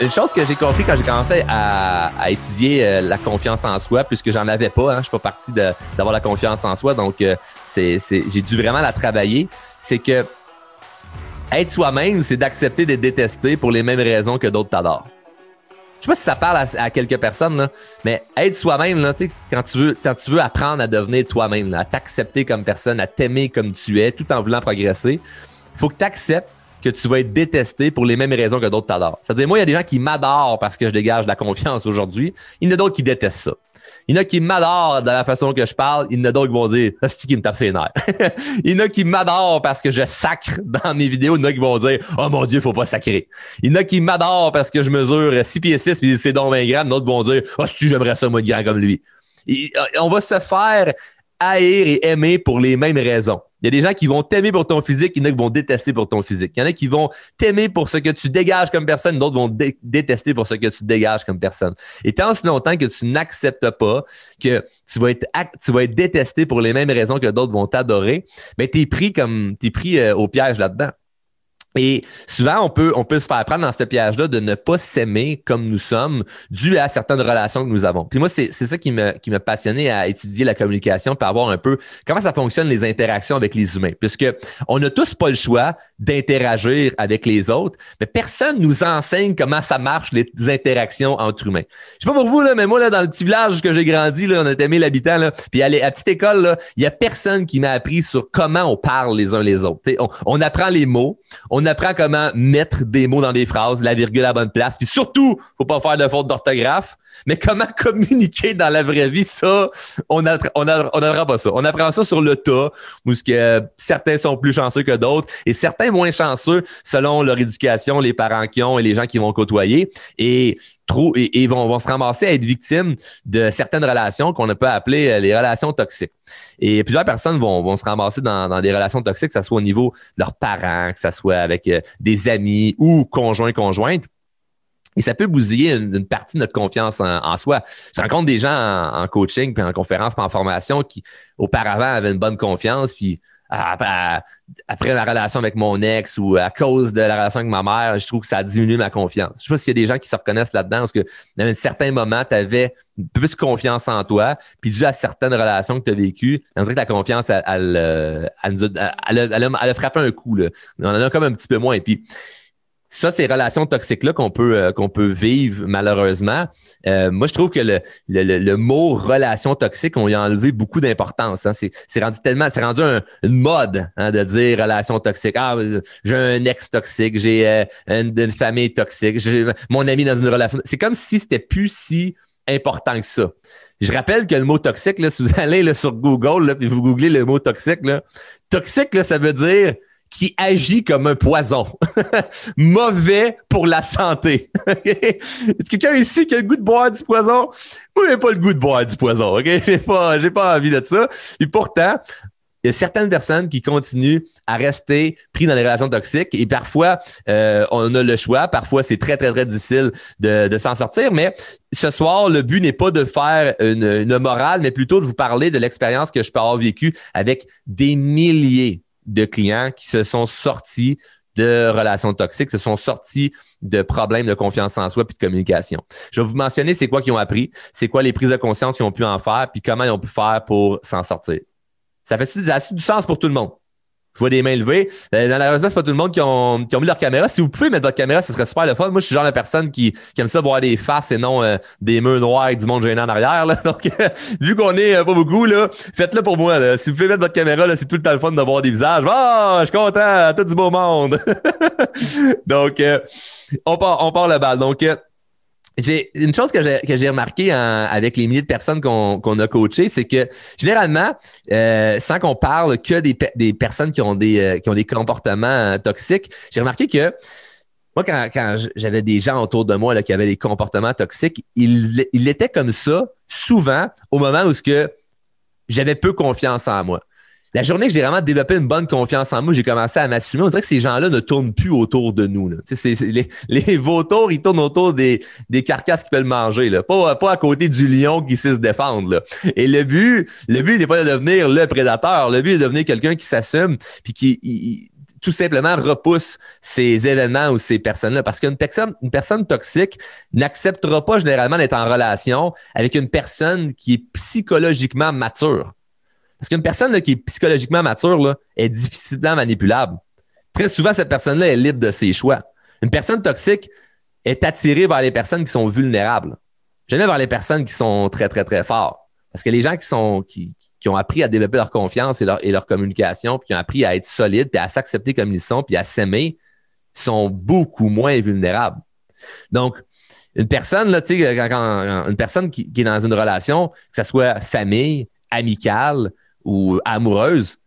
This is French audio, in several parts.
une chose que j'ai compris quand j'ai commencé à, étudier euh, la confiance en soi, puisque j'en avais pas, hein, je suis pas parti d'avoir la confiance en soi, donc euh, j'ai dû vraiment la travailler. C'est que être soi-même, c'est d'accepter d'être détesté pour les mêmes raisons que d'autres t'adorent. Je sais pas si ça parle à, quelques personnes, mais être soi-même, quand tu veux, quand tu veux apprendre à devenir toi-même, à t'accepter comme personne, à t'aimer comme tu es, tout en voulant progresser, faut que tu acceptes que tu vas être détesté pour les mêmes raisons que d'autres t'adorent. C'est-à-dire, moi, il y a des gens qui m'adorent parce que je dégage de la confiance aujourd'hui. Il y en a d'autres qui détestent ça. Il y en a qui m'adorent dans la façon que je parle. Il y en a d'autres qui vont dire, ah, c'est qui me tape ses nerfs? il y en a qui m'adorent parce que je sacre dans mes vidéos. Il y en a qui vont dire, oh mon Dieu, faut pas sacrer. Il y en a qui m'adorent parce que je mesure 6 pieds 6 puis c'est donc 20 grammes. D'autres vont dire, oh, si j'aimerais ça, moi, de grand comme lui. on va se faire haïr et aimer pour les mêmes raisons. Il y a des gens qui vont t'aimer pour ton physique, il y en a qui vont détester pour ton physique. Il y en a qui vont t'aimer pour ce que tu dégages comme personne, d'autres vont détester pour ce que tu dégages comme personne. Et tant si longtemps que tu n'acceptes pas que tu vas être tu vas être détesté pour les mêmes raisons que d'autres vont t'adorer, ben t'es pris comme t'es pris euh, au piège là-dedans. Et souvent, on peut, on peut se faire prendre dans ce piège-là de ne pas s'aimer comme nous sommes, dû à certaines relations que nous avons. Puis moi, c'est ça qui me, qui m'a passionné à étudier la communication, pour avoir un peu comment ça fonctionne les interactions avec les humains. Puisque on n'a tous pas le choix d'interagir avec les autres, mais personne nous enseigne comment ça marche les interactions entre humains. Je sais pas pour vous, là, mais moi, là, dans le petit village que j'ai grandi, là, on a aimé l'habitant, là, puis à, la petite école, il y a personne qui m'a appris sur comment on parle les uns les autres. On, on, apprend les mots, on apprend comment mettre des mots dans des phrases, la virgule à la bonne place. Puis surtout, faut pas faire de faute d'orthographe. Mais comment communiquer dans la vraie vie, ça, on n'apprend on, pas ça. On apprend ça sur le tas, où que certains sont plus chanceux que d'autres et certains moins chanceux selon leur éducation, les parents qui ont et les gens qui vont côtoyer. Et trop, et, vont, vont, se ramasser à être victimes de certaines relations qu'on peut appeler euh, les relations toxiques. Et plusieurs personnes vont, vont se ramasser dans, dans, des relations toxiques, que ce soit au niveau de leurs parents, que ce soit avec euh, des amis ou conjoints, conjointes. Et ça peut bousiller une, partie de notre confiance en, soi. Je rencontre des gens en, coaching, puis en conférence, puis en formation qui, auparavant, avaient une bonne confiance, puis après la relation avec mon ex ou à cause de la relation avec ma mère, je trouve que ça a diminué ma confiance. Je sais pas s'il y a des gens qui se reconnaissent là-dedans, parce que dans un certain moment, tu avais plus confiance en toi, puis dû à certaines relations que tu as vécues, on dirait que la confiance, elle, elle, elle, a frappé un coup. Là. On en a comme un petit peu moins. Puis, ça, ces relations toxiques-là qu'on peut, euh, qu'on peut vivre malheureusement, euh, moi, je trouve que le, le, le, mot relation toxique, on y a enlevé beaucoup d'importance. Hein. C'est, rendu tellement, c'est rendu une mode hein, de dire relation toxique. Ah, j'ai un ex toxique, j'ai euh, une, famille toxique, j'ai mon ami dans une relation. C'est comme si c'était plus si important que ça. Je rappelle que le mot toxique, là, si vous allez là, sur Google là, puis vous googlez le mot toxique, là, toxique, là, ça veut dire qui agit comme un poison. Mauvais pour la santé. Est-ce quelqu'un ici qui a le goût de boire du poison? Moi, j'ai pas le goût de boire du poison. OK? J'ai pas, j'ai pas envie de ça. Et pourtant, il y a certaines personnes qui continuent à rester pris dans des relations toxiques et parfois euh, on a le choix, parfois c'est très très très difficile de, s'en sortir, mais ce soir le but n'est pas de faire une morale, mais plutôt de vous parler de l'expérience que je peux avoir vécue avec des milliers de clients qui se sont sortis de relations toxiques, se sont sortis de problèmes de confiance en soi puis de communication. Je vais vous mentionner c'est quoi qu'ils ont appris, c'est quoi les prises de conscience qu'ils ont pu en faire, puis comment ils ont pu faire pour s'en sortir. Ça fait du sens pour tout le monde? Vois des mains levées. Euh, malheureusement, c'est pas tout le monde qui ont, qui ont mis leur caméra. Si vous pouvez mettre votre caméra, ce serait super le fun. Moi, je suis le genre de personne qui, qui aime ça voir des faces et non euh, des murs noirs et du monde gênant en arrière. Là. Donc, vu qu'on est euh, pas beaucoup, là, faites-le pour moi. Là. Si vous pouvez mettre votre caméra, là, c'est tout le temps le fun de voir des visages. Ah, je suis content, tout du beau monde. Donc, on part, on part le bal. Donc, j'ai une chose que j'ai, remarqué avec les milliers de personnes qu'on, a coachées, c'est que généralement, euh, sans qu'on parle que des, personnes qui ont des, euh, comportements euh, toxiques, j'ai remarqué que moi, quand, j'avais des gens autour de moi qui avaient des comportements toxiques, ils, ils étaient comme ça souvent au moment où j'avais peu confiance en moi la journée que j'ai vraiment développé une bonne confiance en moi, j'ai commencé à m'assumer. On dirait que ces gens-là ne tournent plus autour de nous. Là. Les, vautours, ils tournent autour des, carcasses qui peuvent manger, là. Pas, pas à côté du lion qui sait se défendre. Et le but, le but n'est pas de devenir le prédateur. Le but est de devenir quelqu'un qui s'assume puis qui tout simplement repousse ces événements ou ces personnes-là. Parce qu'une personne, une personne toxique n'acceptera pas généralement d'être en relation avec une personne qui est psychologiquement mature. Parce qu'une personne qui est psychologiquement mature là, est difficilement manipulable. Très souvent, cette personne-là est libre de ses choix. Une personne toxique est attirée vers les personnes qui sont vulnérables. Jamais vers les personnes qui sont très, très, très forts. Parce que les gens qui sont qui, qui ont appris à développer leur confiance et leur, et leur communication, puis qui ont appris à être solides, puis à s'accepter comme ils sont, puis à s'aimer, sont beaucoup moins vulnérables. Donc, une personne, là, tu sais, une personne qui, qui, est dans une relation, que ce soit famille, amicale ou amoureuse,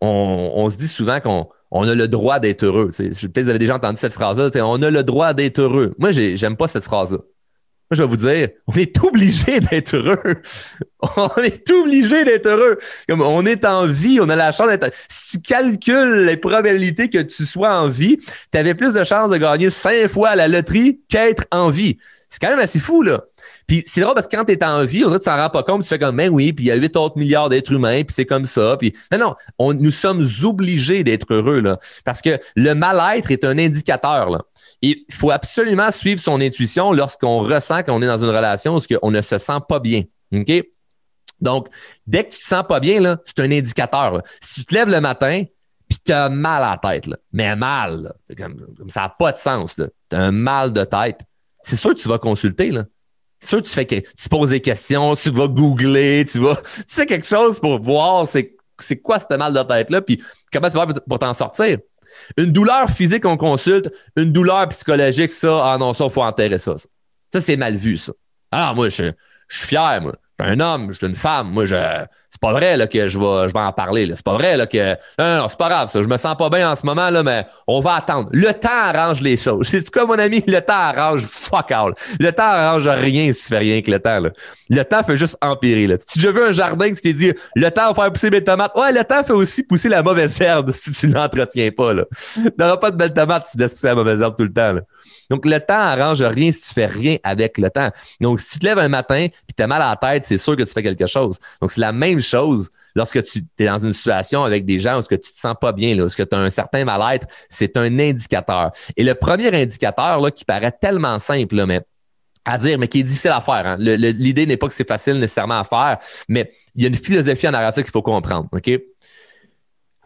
on, se dit souvent qu'on on a le droit d'être heureux. Peut-être que vous avez déjà entendu cette phrase-là. On a le droit d'être heureux. Moi, j'aime pas cette phrase-là. Moi, je vais vous dire, on est obligé d'être heureux. on est obligé d'être heureux. Comme on est en vie, on a la chance d'être. Si tu calcules les probabilités que tu sois en vie, tu avais plus de chances de gagner cinq fois la loterie qu'être en vie. C'est quand même assez fou, là. Puis c'est drôle parce que quand tu es en vie, on dirait que tu t'en rends pas compte, tu fais comme, ben oui, puis il y a 8 autres milliards d'êtres humains, puis c'est comme ça. Puis non, non, on, nous sommes obligés d'être heureux, là. Parce que le mal-être est un indicateur, là. il faut absolument suivre son intuition lorsqu'on ressent qu'on est dans une relation où on ne se sent pas bien. OK? Donc, dès que tu te sens pas bien, là, c'est un indicateur. Si tu te lèves le matin, puis tu as mal à la tête, là, mais mal, comme, ça n'a pas de sens. Tu as un mal de tête. C'est sûr que tu vas consulter. Là. Sûr tu fais que tu poses des questions, tu vas googler, tu vas. Tu fais quelque chose pour voir c'est, quoi ce mal de tête-là, puis comment tu vas pour t'en sortir. Une douleur physique, on consulte. Une douleur psychologique, ça, ah non, ça, faut enterrer ça, ça. C'est mal vu, ça. Alors, moi, je, je suis fier, moi un homme, je suis une femme. Moi, je c'est pas vrai là, que je vais, je vais en parler. C'est pas vrai là, que. Non, non, c'est pas grave, ça. Je me sens pas bien en ce moment, là, mais on va attendre. Le temps arrange les choses. C'est quoi, mon ami? Le temps arrange fuck all. Le temps arrange rien si tu fais rien avec le temps. Là. Le temps fait juste empirer. Là. Tu as déjà vu un jardin qui t'es dit le temps va faire pousser mes tomates? Ouais, le temps fait aussi pousser la mauvaise herbe si tu l'entretiens pas. Là. T'auras pas de belles tomates si tu laisses pousser la mauvaise herbe tout le temps. Là. Donc, le temps arrange rien si tu fais rien avec le temps. Donc, si tu te lèves un matin puis tu as mal à la tête, c'est sûr que tu fais quelque chose. Donc, c'est la même chose lorsque tu es dans une situation avec des gens où ce que tu te sens pas bien, là, où ce que tu as un certain mal-être, c'est un indicateur. Et le premier indicateur là, qui paraît tellement simple, mais à dire, mais qui est difficile à faire. Hein. L'idée n'est pas que c'est facile nécessairement à faire, mais il y a une philosophie en arrière qu'il faut comprendre.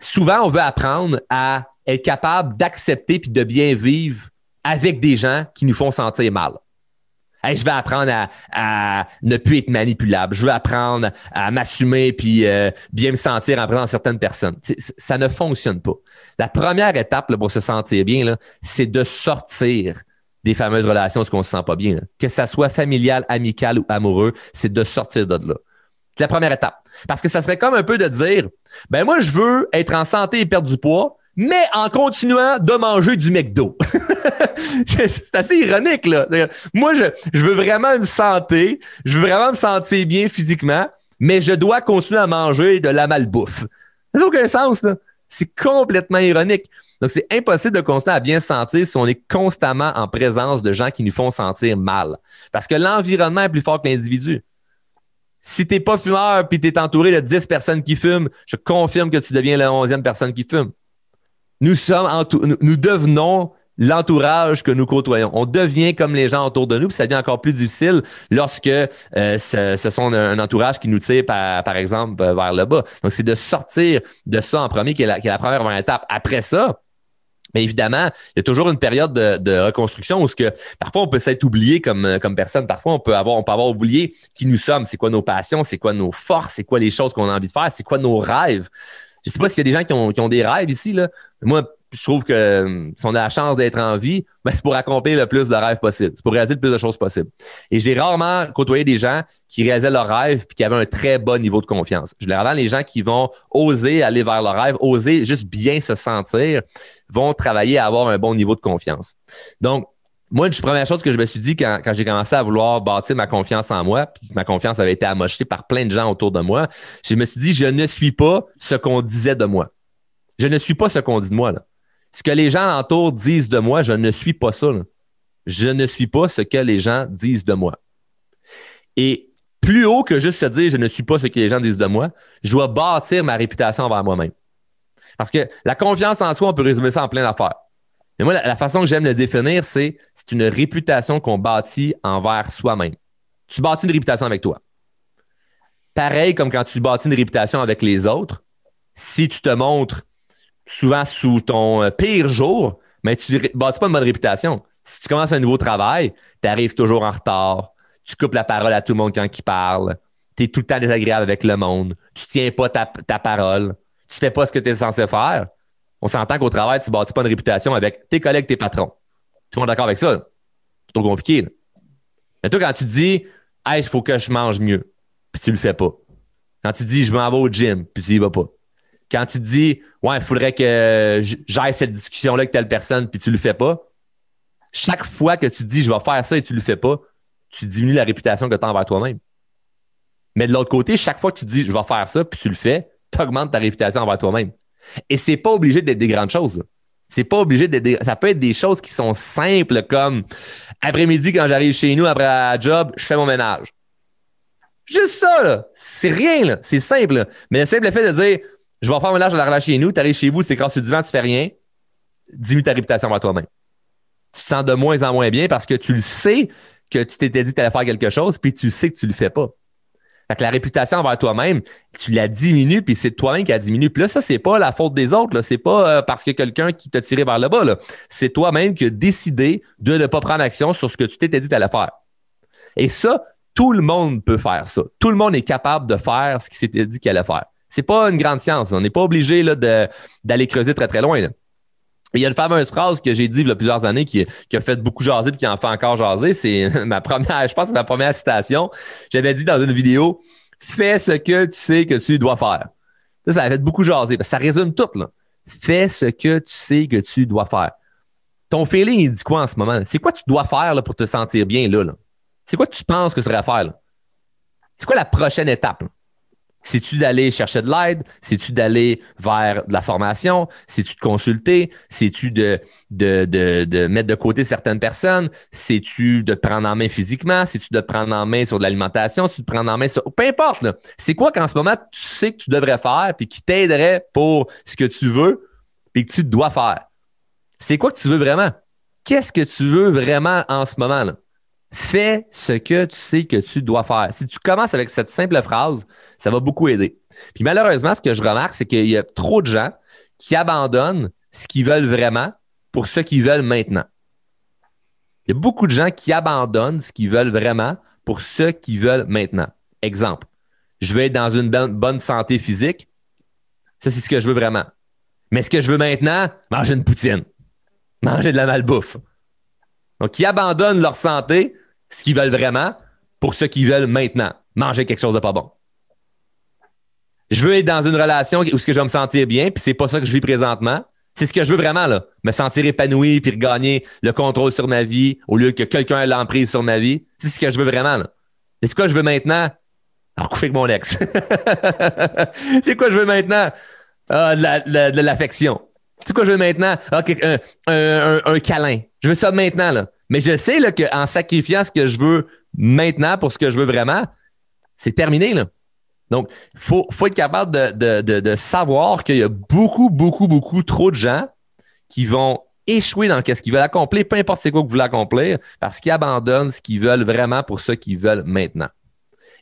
Souvent, on veut apprendre à être capable d'accepter puis de bien vivre avec des gens qui nous font sentir mal. Je vais apprendre à, ne plus être manipulable. Je veux apprendre à m'assumer puis euh, bien me sentir en présence certaines personnes. ça ne fonctionne pas. La première étape pour se sentir bien, c'est de sortir des fameuses relations où on se sent pas bien. Que ça soit familial, amical ou amoureux, c'est de sortir de là. C'est la première étape. Parce que ça serait comme un peu de dire, ben moi, je veux être en santé et perdre du poids, mais en continuant de manger du McDo. c'est assez ironique, là. Moi, je, veux vraiment une santé, je veux vraiment me sentir bien physiquement, mais je dois continuer à manger de la malbouffe. Ça n'a aucun sens, là. C'est complètement ironique. Donc, c'est impossible de continuer à bien se sentir si on est constamment en présence de gens qui nous font sentir mal. Parce que l'environnement est plus fort que l'individu. Si t'es pas fumeur puis t'es entouré de 10 personnes qui fument, je confirme que tu deviens la 11e personne qui fume. Nous sommes nous devenons l'entourage que nous côtoyons. On devient comme les gens autour de nous, puis ça devient encore plus difficile lorsque euh, ce, sont un, entourage qui nous tire, par, par exemple, euh, vers le bas. Donc, c'est de sortir de ça en premier, qui est la, qui est la première étape. Après ça, mais évidemment, il y a toujours une période de, de reconstruction où ce que parfois on peut s'être oublié comme, comme personne. Parfois, on peut avoir, on peut avoir oublié qui nous sommes, c'est quoi nos passions, c'est quoi nos forces, c'est quoi les choses qu'on a envie de faire, c'est quoi nos rêves? Je sais pas s'il y a des gens qui ont, qui ont des rêves ici, là. Moi, je trouve que euh, si on a la chance d'être en vie, ben, c'est pour accomplir le plus de rêves possible. C'est pour réaliser le plus de choses possible. Et j'ai rarement côtoyé des gens qui réalisaient leurs rêves et qui avaient un très bon niveau de confiance. Généralement, les gens qui vont oser aller vers leurs rêves, oser juste bien se sentir, vont travailler à avoir un bon niveau de confiance. Donc, moi, la première chose que je me suis dit quand, quand j'ai commencé à vouloir bâtir ma confiance en moi, puis ma confiance avait été amochée par plein de gens autour de moi, je me suis dit, je ne suis pas ce qu'on disait de moi. Je ne suis pas ce qu'on dit de moi. Là. Ce que les gens autour disent de moi, je ne suis pas ça. Je ne suis pas ce que les gens disent de moi. Et plus haut que juste se dire je ne suis pas ce que les gens disent de moi, je dois bâtir ma réputation envers moi-même. Parce que la confiance en soi, on peut résumer ça en plein d'affaires. Mais moi, la, façon que j'aime le définir, c'est c'est une réputation qu'on bâtit envers soi-même. Tu bâtis une réputation avec toi. Pareil comme quand tu bâtis une réputation avec les autres, si tu te montres souvent sous ton euh, pire jour, mais tu ne bâtis pas une bonne réputation. Si tu commences un nouveau travail, tu arrives toujours en retard, tu coupes la parole à tout le monde quand il parle, tu es tout le temps désagréable avec le monde, tu tiens pas ta, parole, tu fais pas ce que tu es censé faire. On s'entend qu'au travail, tu bâtis pas une réputation avec tes collègues, tes patrons. Tout le monde d'accord avec ça? C'est trop compliqué. Mais toi, quand tu dis, hey, il faut que je mange mieux, puis tu le fais pas. Quand tu dis, je m'en vais au gym, puis tu y vas pas quand tu dis Ouais, il faudrait que j'aille cette discussion-là avec telle personne, puis tu le fais pas, chaque fois que tu dis je vais faire ça et tu le fais pas, tu diminues la réputation que tu as envers toi-même. Mais de l'autre côté, chaque fois que tu dis je vais faire ça, puis tu le fais, tu augmentes ta réputation envers toi-même. Et c'est pas obligé d'être des grandes choses. C'est pas obligé d'être Ça peut être des choses qui sont simples comme après-midi, quand j'arrive chez nous après la job, je fais mon ménage. Juste ça, là. C'est rien, là. C'est simple. Mais le simple fait de dire je vais faire un ménage à la relâche chez nous, tu arrives chez vous, c'est quand tu divan, tu fais rien, diminue ta réputation à toi-même. Tu te sens de moins en moins bien parce que tu le sais que tu t'étais dit que tu allais faire quelque chose, puis tu sais que tu le fais pas. Fait la réputation envers toi-même, tu la diminues, puis c'est toi-même qui a diminué. Puis là, ça, c'est pas la faute des autres. C'est pas euh, parce que quelqu'un qui t'a tiré vers le bas. C'est toi-même qui as décidé de ne pas prendre action sur ce que tu t'étais dit allais faire. Et ça, tout le monde peut faire ça. Tout le monde est capable de faire ce qu'il s'était dit qu'il allait faire. C'est pas une grande science. On n'est pas obligé d'aller creuser très, très loin. Il y a une fameuse phrase que j'ai dit il y a plusieurs années qui, a fait beaucoup jaser et qui en fait encore jaser. C'est ma première, je pense que c'est ma première citation. J'avais dit dans une vidéo Fais ce que tu sais que tu dois faire. Ça, ça a fait beaucoup jaser. ça résume tout. Fais ce que tu sais que tu dois faire. Ton feeling, il dit quoi en ce moment? C'est quoi tu dois faire pour te sentir bien là? C'est quoi que tu penses que tu devrais faire? C'est quoi la prochaine étape? C'est-tu d'aller chercher de l'aide? C'est-tu d'aller vers de la formation? C'est-tu de consulter? C'est-tu de, de, mettre de côté certaines personnes? C'est-tu de te prendre en main physiquement? C'est-tu de te prendre en main sur de l'alimentation? C'est-tu de prendre en main sur. Peu importe, C'est quoi qu'en ce moment tu sais que tu devrais faire puis qui t'aiderait pour ce que tu veux puis que tu dois faire? C'est quoi que tu veux vraiment? Qu'est-ce que tu veux vraiment en ce moment? Là? Fais ce que tu sais que tu dois faire. Si tu commences avec cette simple phrase, ça va beaucoup aider. Puis malheureusement, ce que je remarque, c'est qu'il y a trop de gens qui abandonnent ce qu'ils veulent vraiment pour ce qu'ils veulent maintenant. Il y a beaucoup de gens qui abandonnent ce qu'ils veulent vraiment pour ce qu'ils veulent maintenant. Exemple, je veux être dans une bonne santé physique. Ça, c'est ce que je veux vraiment. Mais ce que je veux maintenant, manger une poutine, manger de la malbouffe. Donc, ils abandonnent leur santé ce qu'ils veulent vraiment pour ce qu'ils veulent maintenant, manger quelque chose de pas bon. Je veux être dans une relation où ce que je vais me sentir bien, puis c'est pas ça que je vis présentement. C'est ce que je veux vraiment, là. Me sentir épanoui puis regagner le contrôle sur ma vie au lieu que quelqu'un ait l'emprise sur ma vie. C'est ce que je veux vraiment, là. C'est quoi je veux maintenant? Alors, coucher avec mon ex. c'est quoi je veux maintenant? Ah, de l'affection. C'est quoi je veux maintenant? Un, câlin. Je veux ça maintenant, là. Mais je sais qu'en sacrifiant ce que je veux maintenant pour ce que je veux vraiment, c'est terminé. Là. Donc, il faut, être capable de, de, de, savoir qu'il y a beaucoup, beaucoup, beaucoup trop de gens qui vont échouer dans ce qu'ils veulent accomplir, peu importe c'est quoi que vous voulez accomplir, parce qu'ils abandonnent ce qu'ils veulent vraiment pour ce qu'ils veulent maintenant.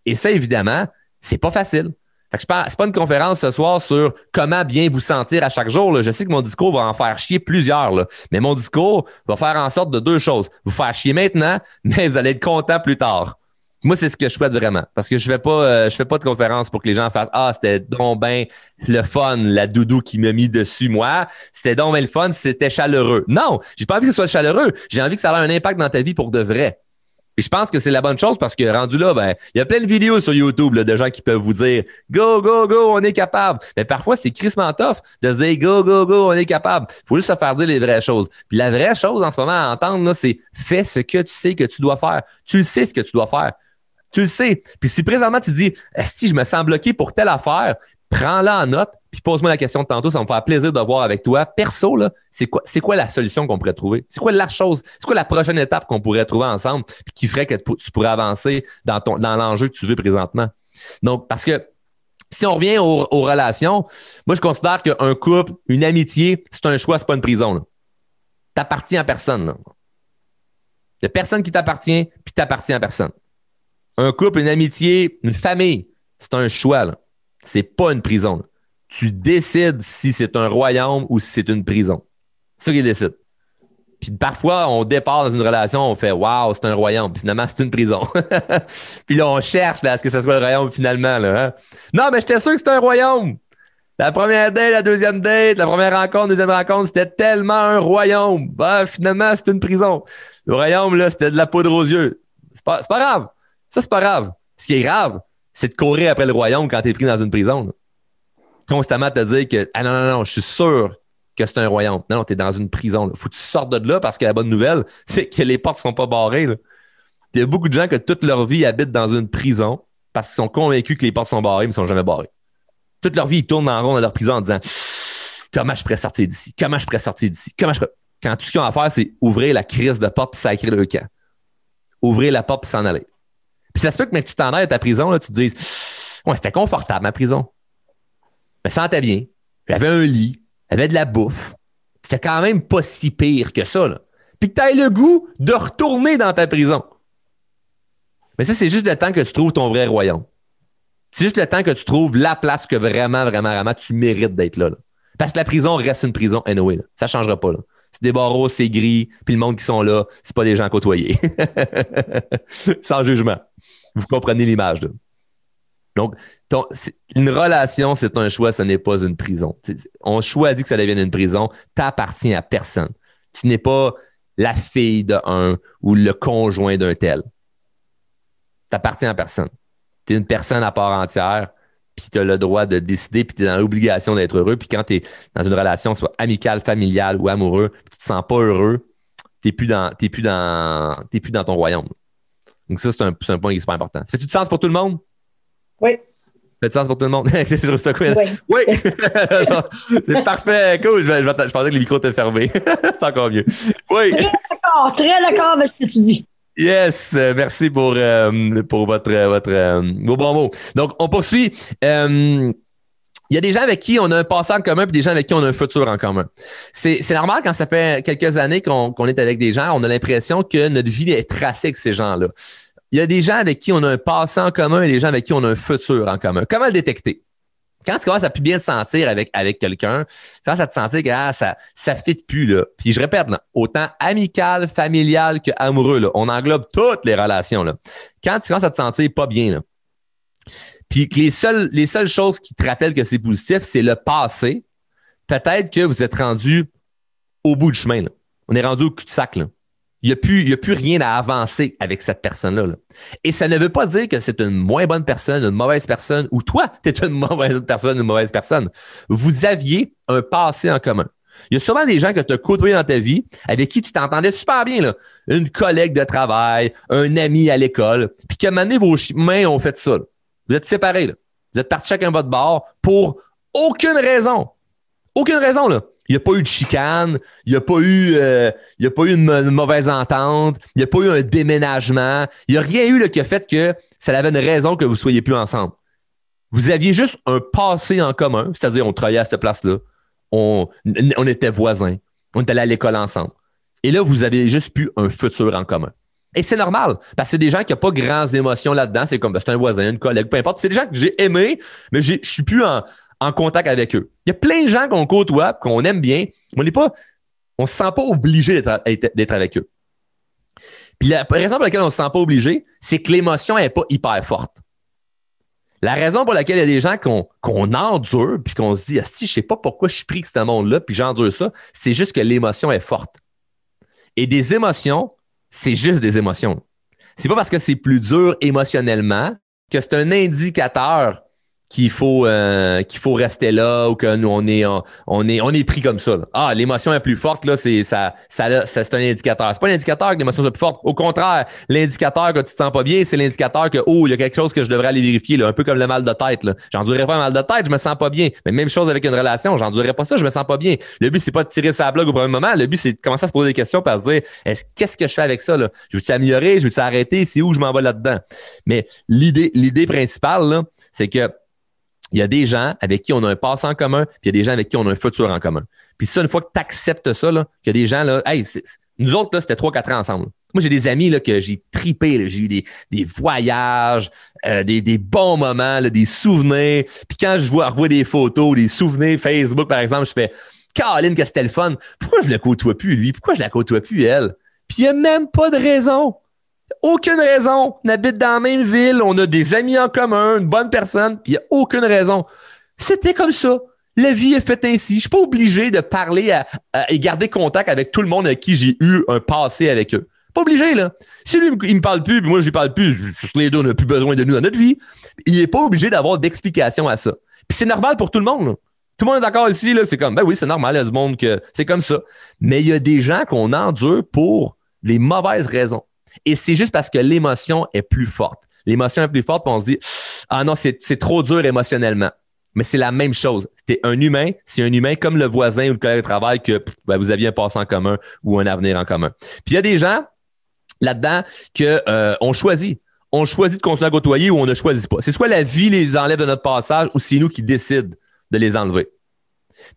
Et ça, évidemment, c'est pas facile. Fait que c'est pas une conférence ce soir sur comment bien vous sentir à chaque jour. Là. Je sais que mon discours va en faire chier plusieurs, là. mais mon discours va faire en sorte de deux choses. Vous faire chier maintenant, mais vous allez être content plus tard. Moi, c'est ce que je souhaite vraiment. Parce que je fais pas, euh, je fais pas de conférence pour que les gens fassent Ah, c'était donc ben le fun, la doudou qui m'a mis dessus, moi. C'était donc ben le fun, c'était chaleureux. Non, j'ai pas envie que ce soit chaleureux. J'ai envie que ça ait un impact dans ta vie pour de vrai. Je pense que c'est la bonne chose parce que rendu là, ben, il y a plein de vidéos sur YouTube de gens qui peuvent vous dire Go, go, go, on est capable. Mais parfois, c'est Chris tough de se dire Go, go, go, on est capable. Il faut juste se faire dire les vraies choses. Puis la vraie chose en ce moment à entendre, c'est fais ce que tu sais que tu dois faire. Tu sais ce que tu dois faire. Tu le sais. Puis si présentement tu dis si je me sens bloqué pour telle affaire, prends-la en note, puis pose-moi la question de tantôt, ça me fera plaisir de voir avec toi. Perso, là, c'est quoi, c'est quoi la solution qu'on pourrait trouver? C'est quoi la chose? C'est quoi la prochaine étape qu'on pourrait trouver ensemble, puis qui ferait que tu pourrais avancer dans ton, dans l'enjeu que tu veux présentement? Donc, parce que si on revient aux, relations, moi, je considère qu'un couple, une amitié, c'est un choix, c'est pas une prison. T'appartiens à personne. Il n'y a personne qui t'appartient, puis t'appartiens à personne. Un couple, une amitié, une famille, c'est un choix. C'est pas une prison. Tu décides si c'est un royaume ou si c'est une prison. C'est ça qui décide. Puis parfois, on départ dans une relation, on fait Waouh, c'est un royaume. Puis finalement, c'est une prison. puis là, on cherche là, à ce que ce soit le royaume finalement. Là, hein. Non, mais j'étais sûr que c'était un royaume. La première date, la deuxième date, la première rencontre, deuxième rencontre, c'était tellement un royaume. Bah, finalement, c'est une prison. Le royaume, là, c'était de la poudre aux yeux. C'est pas, pas grave. Ça, c'est pas grave. Ce qui est grave, c'est de courir après le royaume quand t'es pris dans une prison. Constamment te dire que Ah non, non, non, je suis sûr que c'est un royaume. Non, non, tu es dans une prison. Il faut que tu sortes de là parce que la bonne nouvelle, c'est que les portes sont pas barrées. Il y a beaucoup de gens que toute leur vie habitent dans une prison parce qu'ils sont convaincus que les portes sont barrées, mais ils ne sont jamais barrées. Toute leur vie, ils tournent en rond dans leur prison en disant Comment je pourrais sortir d'ici? Comment je pourrais sortir d'ici? Comment Quand tout ce qu'ils ont à faire, c'est ouvrir la crise de porte et sacrer le camp. Ouvrir la porte et s'en aller. Puis ça se peut que, tu t'en ailles à ta prison, là, tu te dises Ouais, c'était confortable, ma prison. Mais sentais bien. J'avais un lit avait de la bouffe. C'était quand même pas si pire que ça. Là. Puis que tu le goût de retourner dans ta prison. Mais ça, c'est juste le temps que tu trouves ton vrai royaume. C'est juste le temps que tu trouves la place que vraiment, vraiment, vraiment tu mérites d'être là, Parce que la prison reste une prison anyway. Là. Ça ne changera pas. Là. C'est des barreaux, c'est gris, puis le monde qui sont là, c'est pas des gens côtoyés. Sans jugement. Vous comprenez l'image. Donc, une relation, c'est un choix, ce n'est pas une prison. On choisit que ça devienne une prison, t'appartiens à personne. Tu n'es pas la fille d'un ou le conjoint d'un tel. T'appartiens à personne. Tu es une personne à part entière, puis tu as le droit de décider, puis tu es dans l'obligation d'être heureux. Puis quand tu es dans une relation, soit amicale, familiale ou amoureux, tu te sens pas heureux, tu n'es plus dans ton royaume. Donc ça, c'est un, un point qui est super important. Ça fait du sens pour tout le monde? Oui. Ça fait sens pour tout le monde? je trouve ça cool. Oui. oui. c'est parfait. Cool. Je, je, pensais que le micro était fermé. c'est encore mieux. Oui. Très d'accord. Très d'accord avec ce que tu dis. Yes, euh, merci pour, euh, pour votre, votre euh, vos bons mots. Donc, on poursuit. Il y a des gens avec qui on a un passé en commun et des gens avec qui on a un futur en commun. C'est normal quand ça fait quelques années qu'on est avec des gens, on a l'impression que notre vie est tracée avec ces gens-là il y a des gens avec qui on a un passé en commun et des gens avec qui on a un futur en commun. Comment le détecter? Quand tu commences à plus bien te sentir avec, avec quelqu'un, tu commences à te sentir que ah, ça ne fit plus. Là. Puis je répète, autant amical, familial que amoureux, là, on englobe toutes les relations. Là. Quand tu commences à te sentir pas bien, là, puis que les seules, les seules choses qui te rappellent que c'est positif, c'est le passé, peut-être que vous êtes rendu au bout du chemin. Là. On est rendu au cul-de-sac. Là. Il n'y a, plus, a plus rien à avancer avec cette personne-là. Et ça ne veut pas dire que c'est une moins bonne personne, une mauvaise personne, ou toi, tu es une mauvaise personne, une mauvaise personne. Vous aviez un passé en commun. Il y a souvent des gens que tu as côtoyés dans ta vie, avec qui tu t'entendais super bien. Là. Une collègue de travail, un ami à l'école, puis qu'à un moment donné, vos chemins ont fait ça. Vous êtes séparés. Là. Vous êtes partis chacun votre bord pour aucune raison. Aucune raison, là il n'y a pas eu de chicane, il n'y a pas eu, euh, il a pas eu une, mauvaise entente, il n'y a pas eu un déménagement, il n'y a rien eu là, qui a fait que ça avait une raison que vous ne soyez plus ensemble. Vous aviez juste un passé en commun, c'est-à-dire on travaillait à cette place-là, on, était voisins, on était allés à l'école ensemble. Et là, vous avez juste plus un futur en commun. Et c'est normal, parce que c'est des gens qui n'ont pas grandes émotions là-dedans. C'est comme, ben, c'est un voisin, une collègue, peu importe. C'est des gens que j'ai aimés, mais je suis plus en, en contact avec eux. Il y a plein de gens qu'on côtoie, qu'on aime bien, on n'est pas, on se sent pas obligé d'être avec eux. Puis la raison pour laquelle on se sent pas obligé, c'est que l'émotion n'est pas hyper forte. La raison pour laquelle il y a des gens qu'on endure, puis qu'on se dit, si je sais pas pourquoi je suis pris avec ce monde-là, puis j'endure ça, c'est juste que l'émotion est forte. Et des émotions, c'est juste des émotions. C'est pas parce que c'est plus dur émotionnellement que c'est un indicateur qu'il faut euh, qu'il faut rester là ou que nous on est on, est on est pris comme ça. Ah, l'émotion est plus forte là, c'est ça ça, c'est un indicateur. C'est pas l'indicateur que l'émotion est plus forte. Au contraire, l'indicateur que tu te sens pas bien, c'est l'indicateur que oh, il y a quelque chose que je devrais aller vérifier là, un peu comme le mal de tête là. J'endurerais pas un mal de tête, je me sens pas bien. Mais même chose avec une relation, j'endurerais pas ça, je me sens pas bien. Le but c'est pas de tirer sa blague au premier moment, le but c'est de commencer à se poser des questions par se dire est-ce qu'est-ce que je fais avec ça là? Je veux améliorer, je veux arrêter, c'est où je m'en vais là-dedans? Mais l'idée l'idée principale là, c'est que il y a des gens avec qui on a un passé en commun, puis il y a des gens avec qui on a un futur en commun. Puis ça, une fois que tu acceptes ça, qu'il y a des gens, là, hey, nous autres, là, c'était 3-4 ans ensemble. Moi, j'ai des amis là, que j'ai tripé. J'ai eu des, voyages, euh, des, bons moments, des souvenirs. Puis quand je vois, revois des photos, des souvenirs Facebook, par exemple, je fais Caroline, que c'était le fun? Pourquoi je le côtoie plus, lui? Pourquoi je la côtoie plus, elle? Puis il n'y a même pas de raison. Aucune raison. On habite dans la même ville, on a des amis en commun, une bonne personne, puis il n'y a aucune raison. C'était comme ça. La vie est faite ainsi. Je suis pas obligé de parler et garder contact avec tout le monde avec qui j'ai eu un passé avec eux. Pas obligé, là. Si lui, il me parle plus, puis moi, je lui parle plus, les deux, on n'a plus besoin de nous dans notre vie. Il n'est pas obligé d'avoir d'explication à ça. Puis c'est normal pour tout le monde. Tout le monde est d'accord ici, là. C'est comme, ben oui, c'est normal, il y a du monde que c'est comme ça. Mais il y a des gens qu'on endure pour les mauvaises raisons. Et c'est juste parce que l'émotion est plus forte. L'émotion est plus forte, puis on se dit Ah non, c'est trop dur émotionnellement. Mais c'est la même chose. C'est un humain, c'est un humain comme le voisin ou le collègue de travail que ben, vous aviez un passé en commun ou un avenir en commun. Puis il y a des gens là-dedans qu'on euh, choisit. On choisit de continuer à côtoyer ou on ne choisit pas. C'est soit la vie les enlève de notre passage ou c'est nous qui décident de les enlever.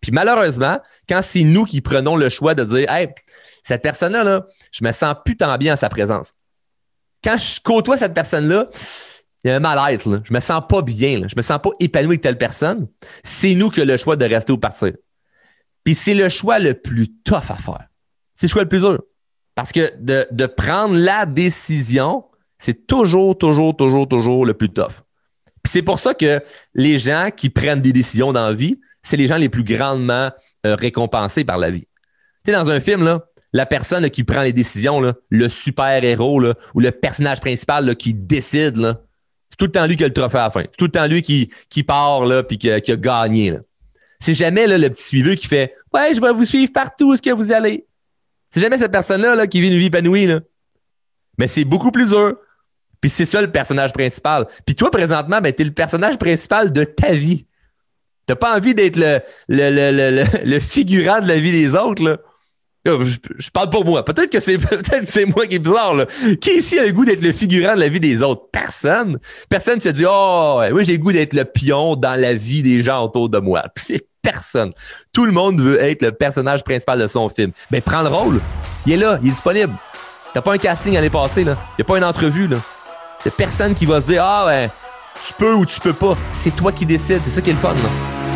Puis malheureusement, quand c'est nous qui prenons le choix de dire Hey, cette personne-là, là, je me sens plus tant bien en sa présence. Quand je côtoie cette personne-là, il y a un mal-être. Là. Je me sens pas bien. Je me sens pas épanoui avec telle personne. C'est nous qui avons le choix de rester ou partir. Puis c'est le choix le plus tough à faire. C'est le choix le plus dur. Parce que de, de prendre la décision, c'est toujours, toujours, toujours, toujours le plus tough. Puis c'est pour ça que les gens qui prennent des décisions dans la vie, c'est les gens les plus grandement euh, récompensés par la vie. Tu sais, dans un film, là, la personne qui prend les décisions, le super-héros ou le personnage principal qui décide, c'est tout le temps lui qui a le trophée à la fin. C'est tout le temps lui qui, part là, puis qui, a gagné. C'est jamais le petit suiveux qui fait Ouais, je vais vous suivre partout où ce que vous allez. C'est jamais cette personne-là là, qui vit une vie épanouie. Mais c'est beaucoup plus dur. Puis c'est ça le personnage principal. Puis toi, présentement, ben, tu es le personnage principal de ta vie. T'as pas envie d'être le, le, figurant de la vie des autres. Je, parle pour moi. Peut-être que c'est peut-être c'est moi qui est bizarre. Là. Qui ici a le goût d'être le figurant de la vie des autres? Personne. Personne se dit Oh, oui, j'ai le goût d'être le pion dans la vie des gens autour de moi. C'est personne. Tout le monde veut être le personnage principal de son film. Mais ben, prends le rôle. Il est là, il est disponible. T'as pas un casting à aller passer, là. Y a pas une entrevue, là. Y'a personne qui va se dire Ah ouais, tu peux ou tu peux pas. C'est toi qui décides. C'est ça qui est le fun, là.